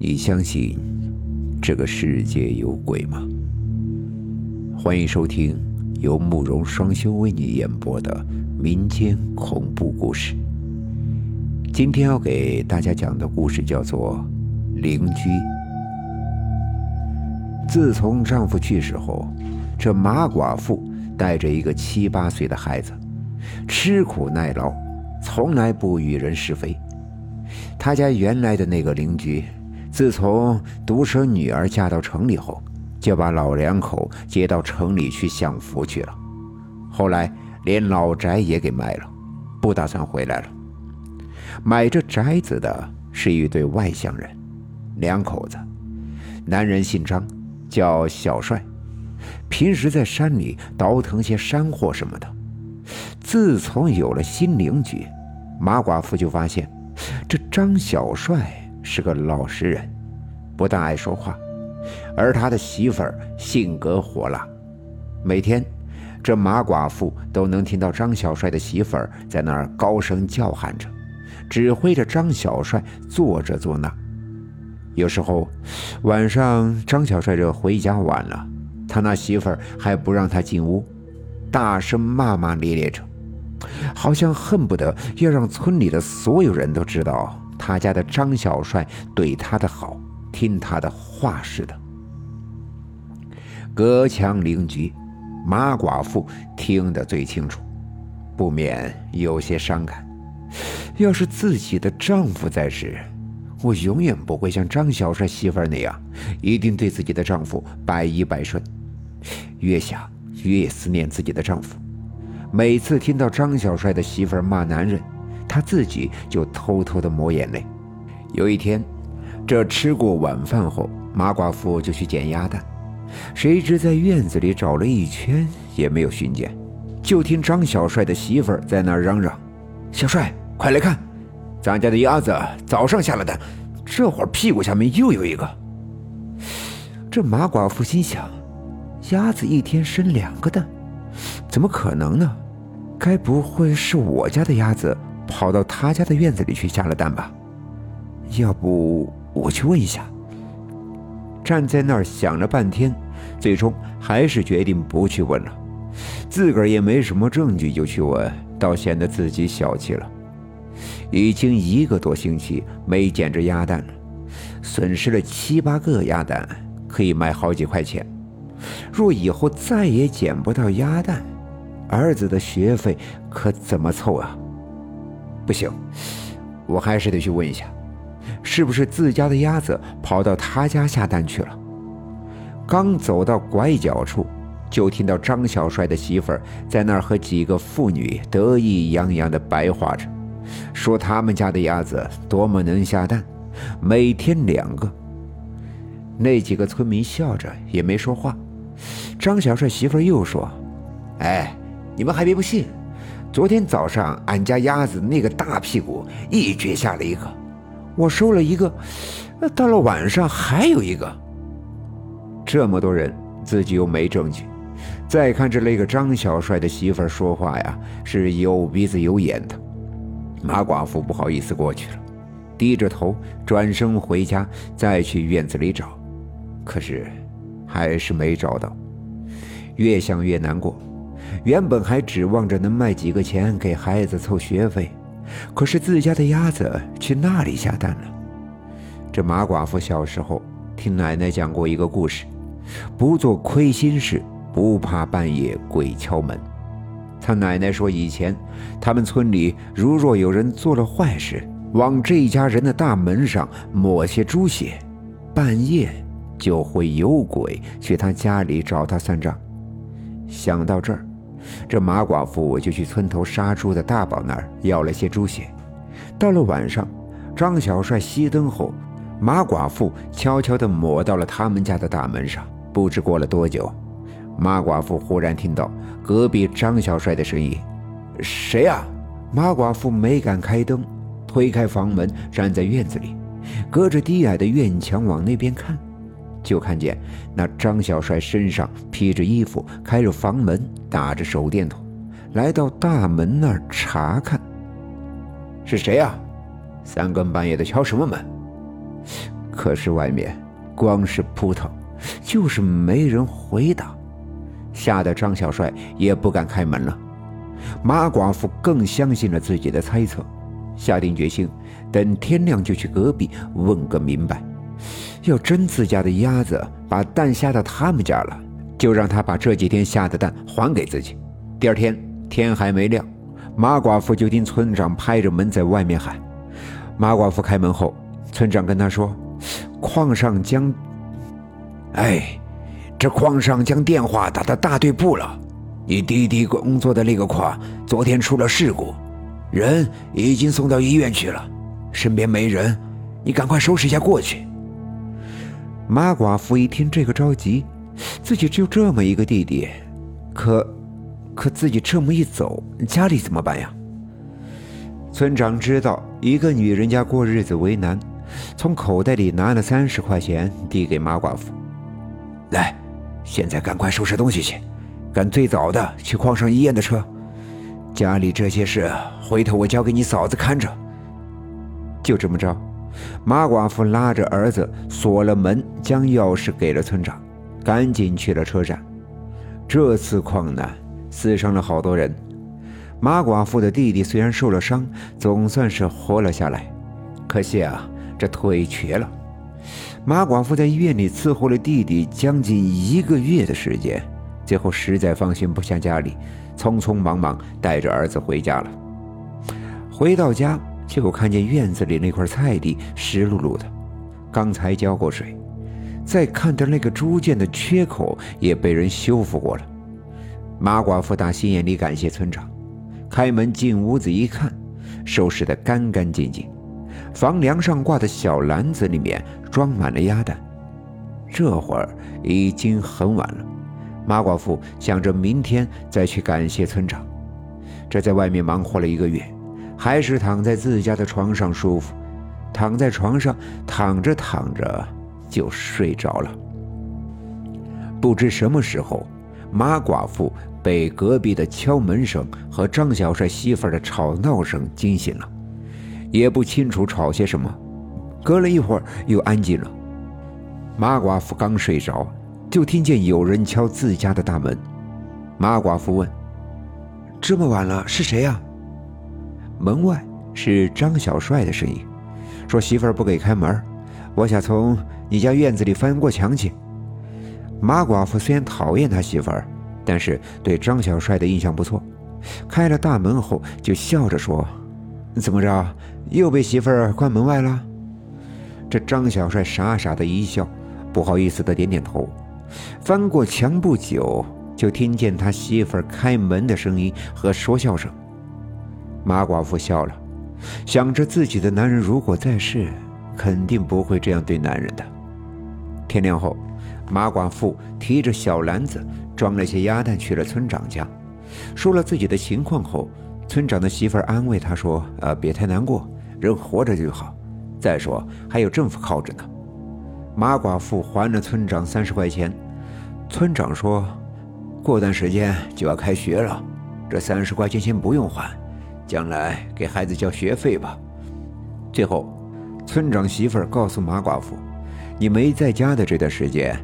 你相信这个世界有鬼吗？欢迎收听由慕容双修为你演播的民间恐怖故事。今天要给大家讲的故事叫做《邻居》。自从丈夫去世后，这马寡妇带着一个七八岁的孩子，吃苦耐劳，从来不与人是非。他家原来的那个邻居。自从独生女儿嫁到城里后，就把老两口接到城里去享福去了。后来连老宅也给卖了，不打算回来了。买这宅子的是一对外乡人，两口子，男人姓张，叫小帅，平时在山里倒腾些山货什么的。自从有了新邻居，马寡妇就发现，这张小帅。是个老实人，不但爱说话，而他的媳妇儿性格火辣。每天，这马寡妇都能听到张小帅的媳妇儿在那儿高声叫喊着，指挥着张小帅做这做那。有时候晚上，张小帅这回家晚了，他那媳妇儿还不让他进屋，大声骂骂咧咧着，好像恨不得要让村里的所有人都知道。他家的张小帅对他的好，听他的话似的。隔墙邻居马寡妇听得最清楚，不免有些伤感。要是自己的丈夫在时，我永远不会像张小帅媳妇那样，一定对自己的丈夫百依百顺。越想越思念自己的丈夫，每次听到张小帅的媳妇骂男人。他自己就偷偷的抹眼泪。有一天，这吃过晚饭后，马寡妇就去捡鸭蛋，谁知在院子里找了一圈也没有寻见，就听张小帅的媳妇儿在那儿嚷嚷：“小帅，快来看，咱家的鸭子早上下了蛋，这会儿屁股下面又有一个。”这马寡妇心想：“鸭子一天生两个蛋，怎么可能呢？该不会是我家的鸭子？”跑到他家的院子里去下了蛋吧？要不我去问一下。站在那儿想了半天，最终还是决定不去问了。自个儿也没什么证据，就去问，倒显得自己小气了。已经一个多星期没捡着鸭蛋了，损失了七八个鸭蛋，可以卖好几块钱。若以后再也捡不到鸭蛋，儿子的学费可怎么凑啊？不行，我还是得去问一下，是不是自家的鸭子跑到他家下蛋去了？刚走到拐角处，就听到张小帅的媳妇儿在那儿和几个妇女得意洋洋地白话着，说他们家的鸭子多么能下蛋，每天两个。那几个村民笑着也没说话。张小帅媳妇儿又说：“哎，你们还别不信。”昨天早上，俺家鸭子那个大屁股一撅下了一个，我收了一个，到了晚上还有一个。这么多人，自己又没证据，再看着那个张小帅的媳妇儿说话呀，是有鼻子有眼的。马寡妇不好意思过去了，低着头转身回家，再去院子里找，可是还是没找到，越想越难过。原本还指望着能卖几个钱给孩子凑学费，可是自家的鸭子去那里下蛋了。这马寡妇小时候听奶奶讲过一个故事：不做亏心事，不怕半夜鬼敲门。他奶奶说，以前他们村里如若有人做了坏事，往这家人的大门上抹些猪血，半夜就会有鬼去他家里找他算账。想到这儿。这马寡妇就去村头杀猪的大宝那儿要了些猪血。到了晚上，张小帅熄灯后，马寡妇悄悄地抹到了他们家的大门上。不知过了多久，马寡妇忽然听到隔壁张小帅的声音：“谁呀？”马寡妇没敢开灯，推开房门，站在院子里，隔着低矮的院墙往那边看。就看见那张小帅身上披着衣服，开着房门，打着手电筒，来到大门那儿查看。是谁呀？三更半夜的敲什么门？可是外面光是扑腾，就是没人回答，吓得张小帅也不敢开门了。马寡妇更相信了自己的猜测，下定决心，等天亮就去隔壁问个明白。要真自家的鸭子把蛋下到他们家了，就让他把这几天下的蛋还给自己。第二天天还没亮，马寡妇就听村长拍着门在外面喊。马寡妇开门后，村长跟他说：“矿上将……哎，这矿上将电话打到大队部了。你弟弟工作的那个矿昨天出了事故，人已经送到医院去了，身边没人，你赶快收拾一下过去。”马寡妇一听这个着急，自己只有这么一个弟弟，可，可自己这么一走，家里怎么办呀？村长知道一个女人家过日子为难，从口袋里拿了三十块钱递给马寡妇：“来，现在赶快收拾东西去，赶最早的去矿上医院的车。家里这些事，回头我交给你嫂子看着。”就这么着。马寡妇拉着儿子锁了门，将钥匙给了村长，赶紧去了车站。这次矿难，死伤了好多人。马寡妇的弟弟虽然受了伤，总算是活了下来，可惜啊，这腿瘸了。马寡妇在医院里伺候了弟弟将近一个月的时间，最后实在放心不下家里，匆匆忙忙带着儿子回家了。回到家。就看见院子里那块菜地湿漉漉的，刚才浇过水。再看到那个猪圈的缺口也被人修复过了。马寡妇打心眼里感谢村长，开门进屋子一看，收拾得干干净净。房梁上挂的小篮子里面装满了鸭蛋。这会儿已经很晚了，马寡妇想着明天再去感谢村长。这在外面忙活了一个月。还是躺在自家的床上舒服，躺在床上躺着躺着就睡着了。不知什么时候，马寡妇被隔壁的敲门声和张小帅媳妇的吵闹声惊醒了，也不清楚吵些什么。隔了一会儿又安静了。马寡妇刚睡着，就听见有人敲自家的大门。马寡妇问：“这么晚了，是谁呀？”门外是张小帅的声音，说：“媳妇儿不给开门，我想从你家院子里翻过墙去。”马寡妇虽然讨厌他媳妇儿，但是对张小帅的印象不错。开了大门后，就笑着说：“怎么着，又被媳妇儿关门外了？”这张小帅傻傻的一笑，不好意思的点点头。翻过墙不久，就听见他媳妇儿开门的声音和说笑声。马寡妇笑了，想着自己的男人如果在世，肯定不会这样对男人的。天亮后，马寡妇提着小篮子装了些鸭蛋去了村长家，说了自己的情况后，村长的媳妇儿安慰他说：“呃，别太难过，人活着就好。再说还有政府靠着呢。”马寡妇还了村长三十块钱，村长说：“过段时间就要开学了，这三十块钱先不用还。”将来给孩子交学费吧。最后，村长媳妇儿告诉马寡妇：“你没在家的这段时间，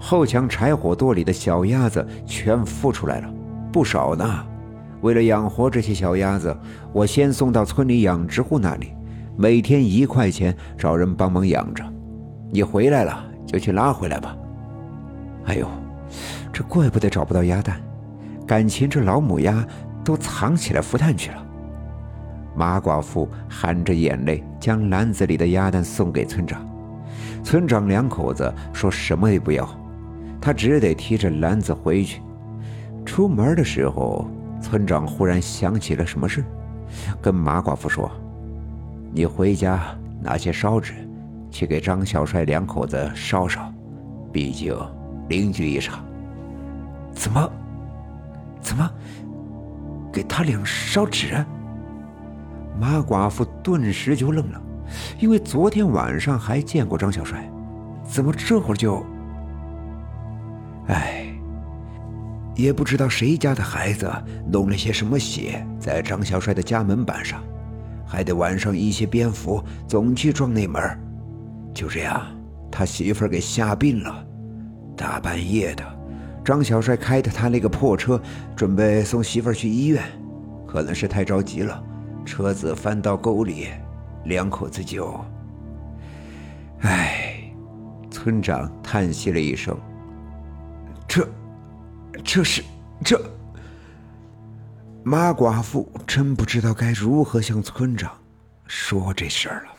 后墙柴火垛里的小鸭子全孵出来了，不少呢。为了养活这些小鸭子，我先送到村里养殖户那里，每天一块钱，找人帮忙养着。你回来了就去拉回来吧。”哎呦，这怪不得找不到鸭蛋，感情这老母鸭都藏起来孵蛋去了。马寡妇含着眼泪将篮子里的鸭蛋送给村长，村长两口子说什么也不要，他只得提着篮子回去。出门的时候，村长忽然想起了什么事，跟马寡妇说：“你回家拿些烧纸，去给张小帅两口子烧烧，毕竟邻居一场。”怎么？怎么？给他俩烧纸？马寡妇顿时就愣了，因为昨天晚上还见过张小帅，怎么这会儿就……哎，也不知道谁家的孩子弄了些什么血在张小帅的家门板上，还得晚上一些蝙蝠总去撞那门，就这样他媳妇儿给吓病了。大半夜的，张小帅开着他那个破车，准备送媳妇儿去医院，可能是太着急了，车子翻到沟里，两口子就……唉，村长叹息了一声。这，这是这。马寡妇真不知道该如何向村长说这事儿了。